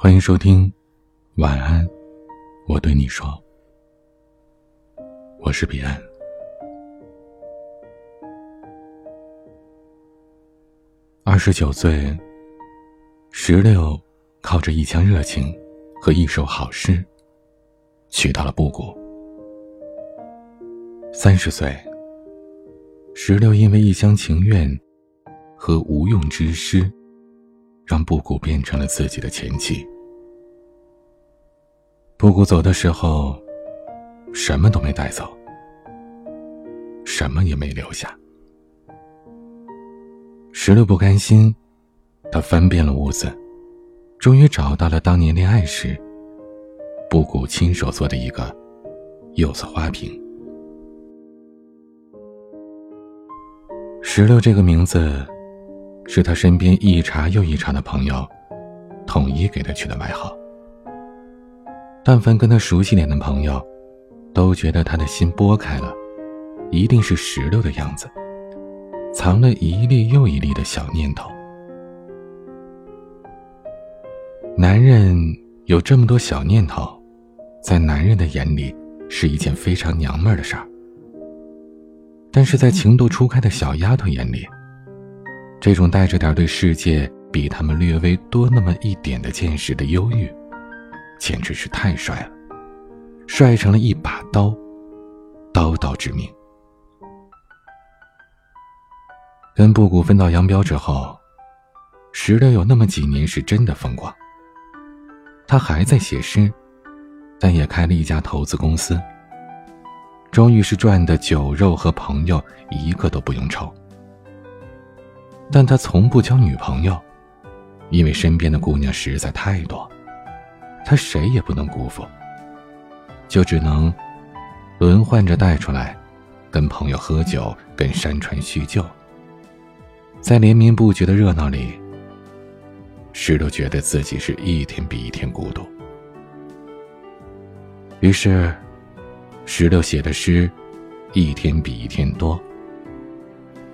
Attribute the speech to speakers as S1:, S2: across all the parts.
S1: 欢迎收听，晚安，我对你说，我是彼岸。二十九岁，石榴靠着一腔热情和一首好诗，娶到了布谷。三十岁，石榴因为一厢情愿和无用之诗。让布谷变成了自己的前妻。布谷走的时候，什么都没带走，什么也没留下。石榴不甘心，他翻遍了屋子，终于找到了当年恋爱时布谷亲手做的一个釉色花瓶。石榴这个名字。是他身边一茬又一茬的朋友，统一给他取的外号。但凡跟他熟悉点的朋友，都觉得他的心剥开了，一定是石榴的样子，藏了一粒又一粒的小念头。男人有这么多小念头，在男人的眼里是一件非常娘们儿的事儿，但是在情窦初开的小丫头眼里，这种带着点对世界比他们略微多那么一点的见识的忧郁，简直是太帅了，帅成了一把刀，刀刀致命。跟布谷分道扬镳之后，石榴有那么几年是真的风光。他还在写诗，但也开了一家投资公司，终于是赚的酒肉和朋友一个都不用愁。但他从不交女朋友，因为身边的姑娘实在太多，他谁也不能辜负，就只能轮换着带出来，跟朋友喝酒，跟山川叙旧。在连绵不绝的热闹里，石榴觉得自己是一天比一天孤独。于是，石榴写的诗，一天比一天多。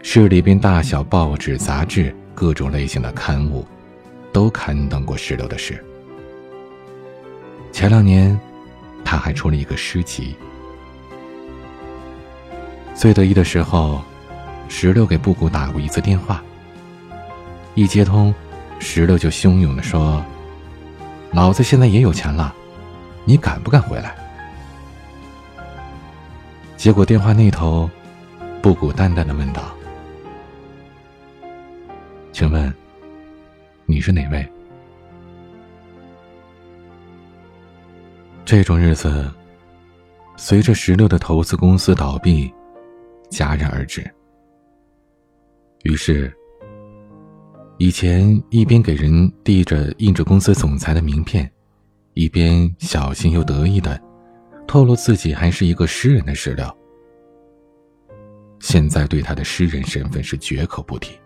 S1: 市里边大小报纸、杂志，各种类型的刊物，都刊登过石榴的事。前两年，他还出了一个诗集。最得意的时候，石榴给布谷打过一次电话。一接通，石榴就汹涌的说：“老子现在也有钱了，你敢不敢回来？”结果电话那头，布谷淡淡的问道。请问，你是哪位？这种日子，随着石榴的投资公司倒闭，戛然而止。于是，以前一边给人递着印着公司总裁的名片，一边小心又得意的透露自己还是一个诗人的石榴，现在对他的诗人身份是绝口不提。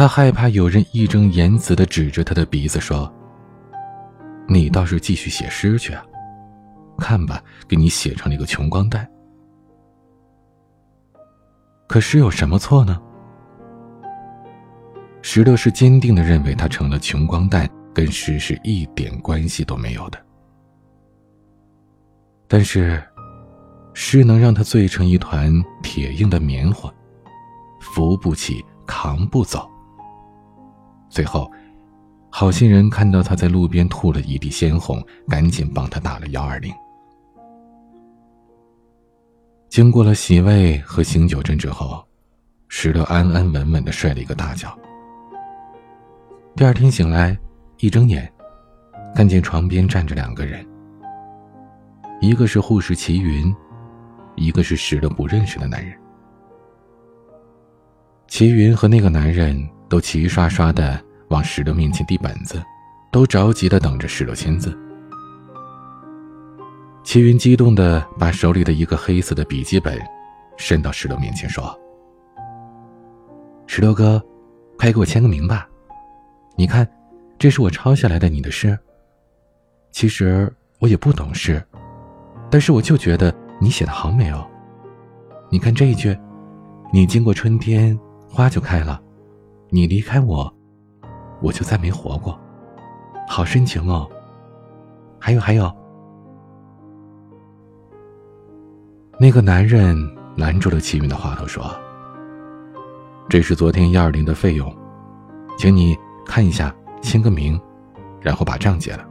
S1: 他害怕有人义正言辞的指着他的鼻子说：“你倒是继续写诗去啊，看吧，给你写成了一个穷光蛋。”可诗有什么错呢？石榴是坚定的认为他成了穷光蛋，跟诗是一点关系都没有的。但是，诗能让他醉成一团铁硬的棉花，扶不起，扛不走。最后，好心人看到他在路边吐了一地鲜红，赶紧帮他打了幺二零。经过了洗胃和醒酒针之后，石榴安安稳稳的睡了一个大觉。第二天醒来，一睁眼，看见床边站着两个人，一个是护士齐云，一个是石榴不认识的男人。齐云和那个男人。都齐刷刷的往石榴面前递本子，都着急的等着石榴签字。齐云激动的把手里的一个黑色的笔记本伸到石榴面前，说：“石榴哥，快给我签个名吧！你看，这是我抄下来的你的诗。其实我也不懂诗，但是我就觉得你写的好美哦。你看这一句：你经过春天，花就开了。”你离开我，我就再没活过。好深情哦。还有还有，那个男人拦住了齐云的话头，说：“这是昨天幺二零的费用，请你看一下，签个名，然后把账结了。”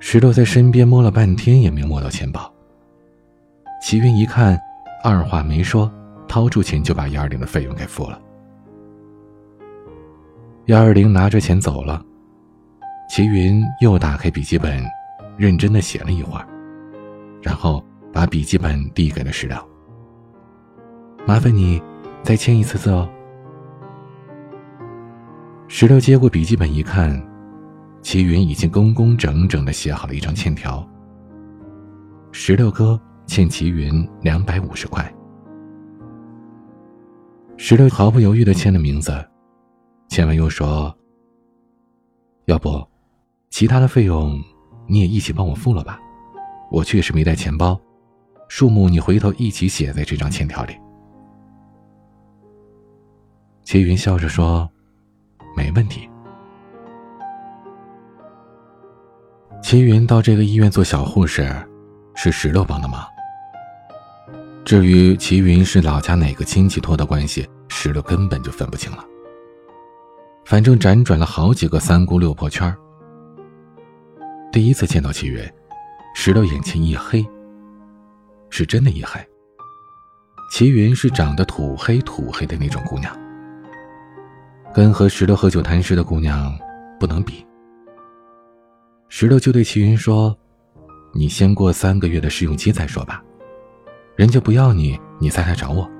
S1: 石头在身边摸了半天，也没摸到钱包。齐云一看，二话没说，掏出钱就把幺二零的费用给付了。幺二零拿着钱走了，齐云又打开笔记本，认真的写了一会儿，然后把笔记本递给了石榴。麻烦你再签一次字哦。石榴接过笔记本一看。齐云已经工工整整的写好了一张欠条。石榴哥欠齐云两百五十块。石榴毫不犹豫的签了名字，签完又说：“要不，其他的费用你也一起帮我付了吧？我确实没带钱包，数目你回头一起写在这张欠条里。”齐云笑着说：“没问题。”齐云到这个医院做小护士，是石榴帮的忙。至于齐云是老家哪个亲戚托的关系，石榴根本就分不清了。反正辗转了好几个三姑六婆圈第一次见到齐云，石榴眼前一黑，是真的一黑。齐云是长得土黑土黑的那种姑娘，跟和石榴喝酒谈诗的姑娘不能比。石头就对齐云说：“你先过三个月的试用期再说吧，人家不要你，你再来找我。”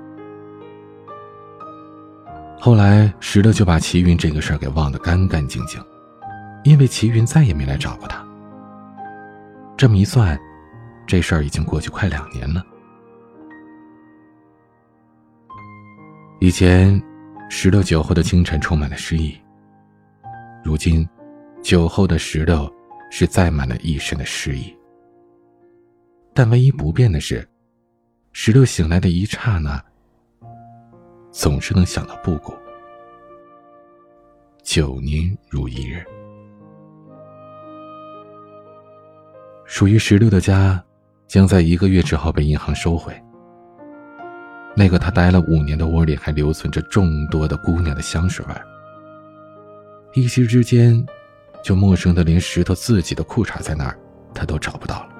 S1: 后来，石头就把齐云这个事儿给忘得干干净净，因为齐云再也没来找过他。这么一算，这事儿已经过去快两年了。以前，石榴酒后的清晨充满了诗意，如今，酒后的石榴。是载满了一身的诗意，但唯一不变的是，石榴醒来的一刹那，总是能想到布谷。九年如一日，属于石榴的家，将在一个月之后被银行收回。那个他待了五年的窝里，还留存着众多的姑娘的香水味一夕之间。就陌生的连石头自己的裤衩在哪儿，他都找不到了。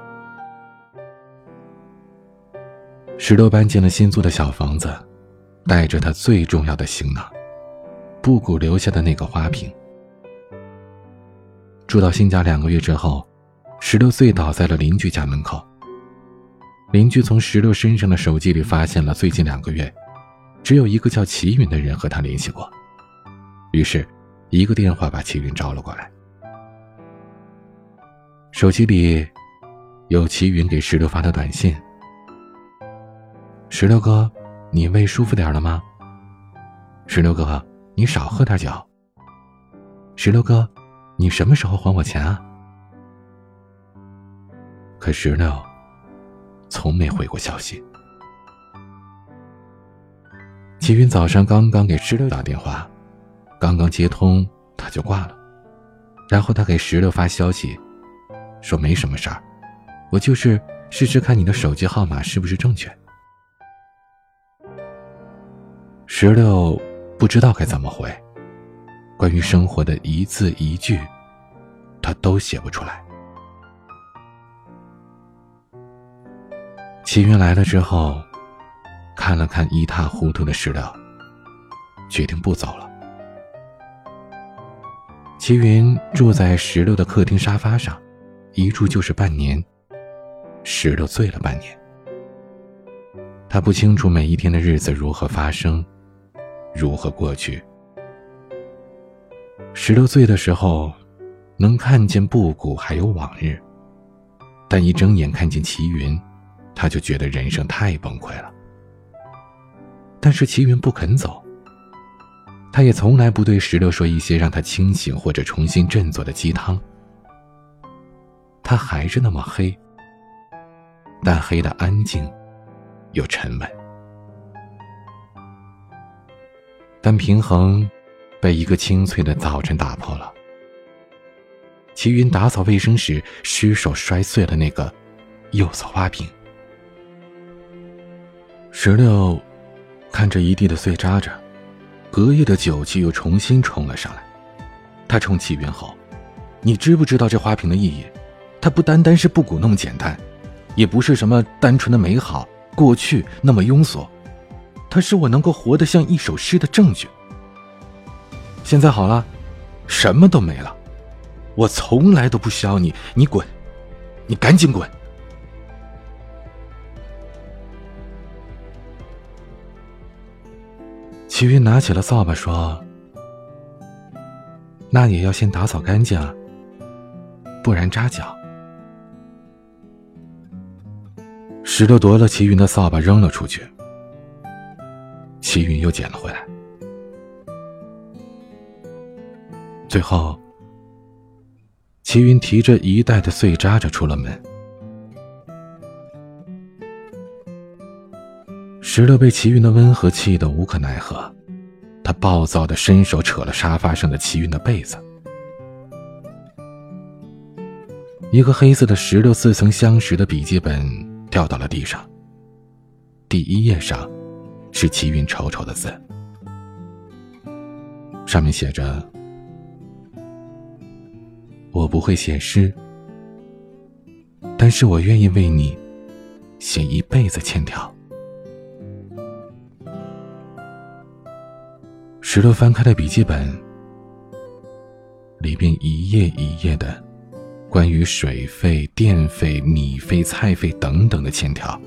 S1: 石头搬进了新租的小房子，带着他最重要的行囊——布谷留下的那个花瓶。住到新家两个月之后，石榴醉倒在了邻居家门口。邻居从石榴身上的手机里发现了最近两个月，只有一个叫齐云的人和他联系过。于是，一个电话把齐云招了过来。手机里有齐云给石榴发的短信：“石榴哥，你胃舒服点了吗？石榴哥，你少喝点酒。石榴哥，你什么时候还我钱啊？”可石榴从没回过消息。齐云早上刚刚给石榴打电话，刚刚接通他就挂了，然后他给石榴发消息。说没什么事儿，我就是试试看你的手机号码是不是正确。石榴不知道该怎么回，关于生活的一字一句，他都写不出来。齐云来了之后，看了看一塌糊涂的石榴，决定不走了。齐云住在石榴的客厅沙发上。一住就是半年，石榴醉了半年。他不清楚每一天的日子如何发生，如何过去。石榴岁的时候，能看见布谷还有往日，但一睁眼看见齐云，他就觉得人生太崩溃了。但是齐云不肯走，他也从来不对石榴说一些让他清醒或者重新振作的鸡汤。他还是那么黑，但黑的安静，又沉稳。但平衡，被一个清脆的早晨打破了。齐云打扫卫生时失手摔碎了那个釉色花瓶。石榴看着一地的碎渣渣，隔夜的酒气又重新冲了上来。他冲齐云吼：“你知不知道这花瓶的意义？它不单单是布谷那么简单，也不是什么单纯的美好过去那么庸俗，它是我能够活得像一首诗的证据。现在好了，什么都没了。”我从来都不需要你，你滚，你赶紧滚！齐云拿起了扫把，说：“那也要先打扫干净啊，不然扎脚。”石榴夺了齐云的扫把，扔了出去。齐云又捡了回来，最后。齐云提着一袋的碎渣渣出了门，石榴被齐云的温和气得无可奈何，他暴躁的伸手扯了沙发上的齐云的被子，一个黑色的石榴似曾相识的笔记本掉到了地上。第一页上是齐云丑丑的字，上面写着。我不会写诗，但是我愿意为你写一辈子欠条。石头翻开了笔记本，里边一页一页的关于水费、电费、米费、菜费等等的欠条，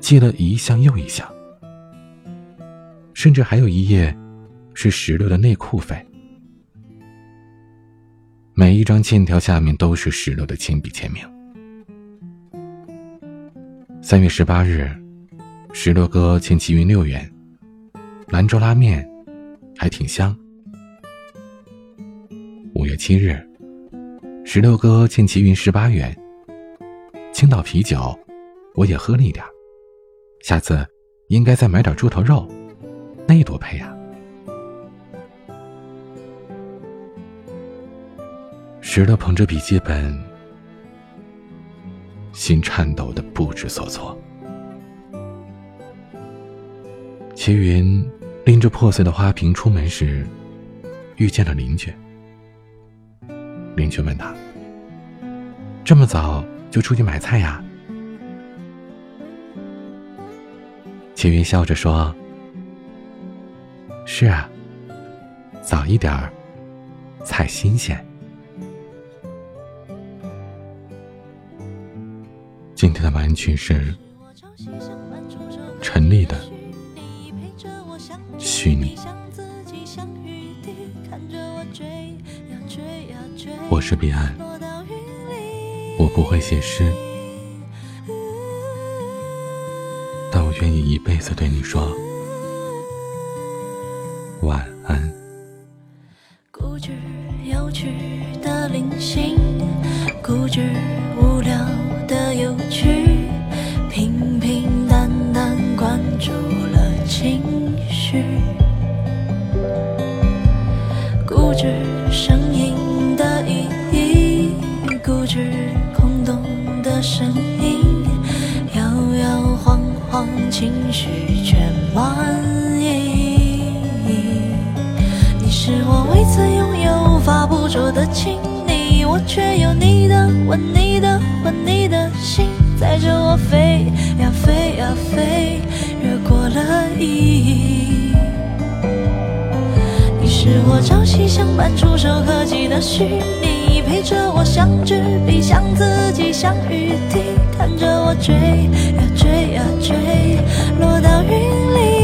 S1: 记了一项又一项，甚至还有一页是石榴的内裤费。每一张欠条下面都是石榴的亲笔签名。三月十八日，石榴哥欠齐云六元，兰州拉面还挺香。五月七日，石榴哥欠齐云十八元，青岛啤酒我也喝了一点，下次应该再买点猪头肉，那多配呀。石头捧着笔记本，心颤抖的不知所措。齐云拎着破碎的花瓶出门时，遇见了邻居。邻居问他：“这么早就出去买菜呀？”齐云笑着说：“是啊，早一点儿，菜新鲜。”今天的晚安曲是陈粒的虚拟。我是彼岸，我不会写诗，但我愿意一辈子对你说晚安。固执有趣的零星，固执无聊。的有趣，平平淡淡关注了情绪，固执声音的意义，固执空洞的声音，摇摇晃晃情绪却的亲昵，我却有你的吻，你的魂，你的。心载着我飞呀飞呀飞，越过了意义。你是我朝夕相伴、触手可及的虚拟，陪着我像纸笔，像自己，像雨滴，看着我追呀追呀追，落到云里。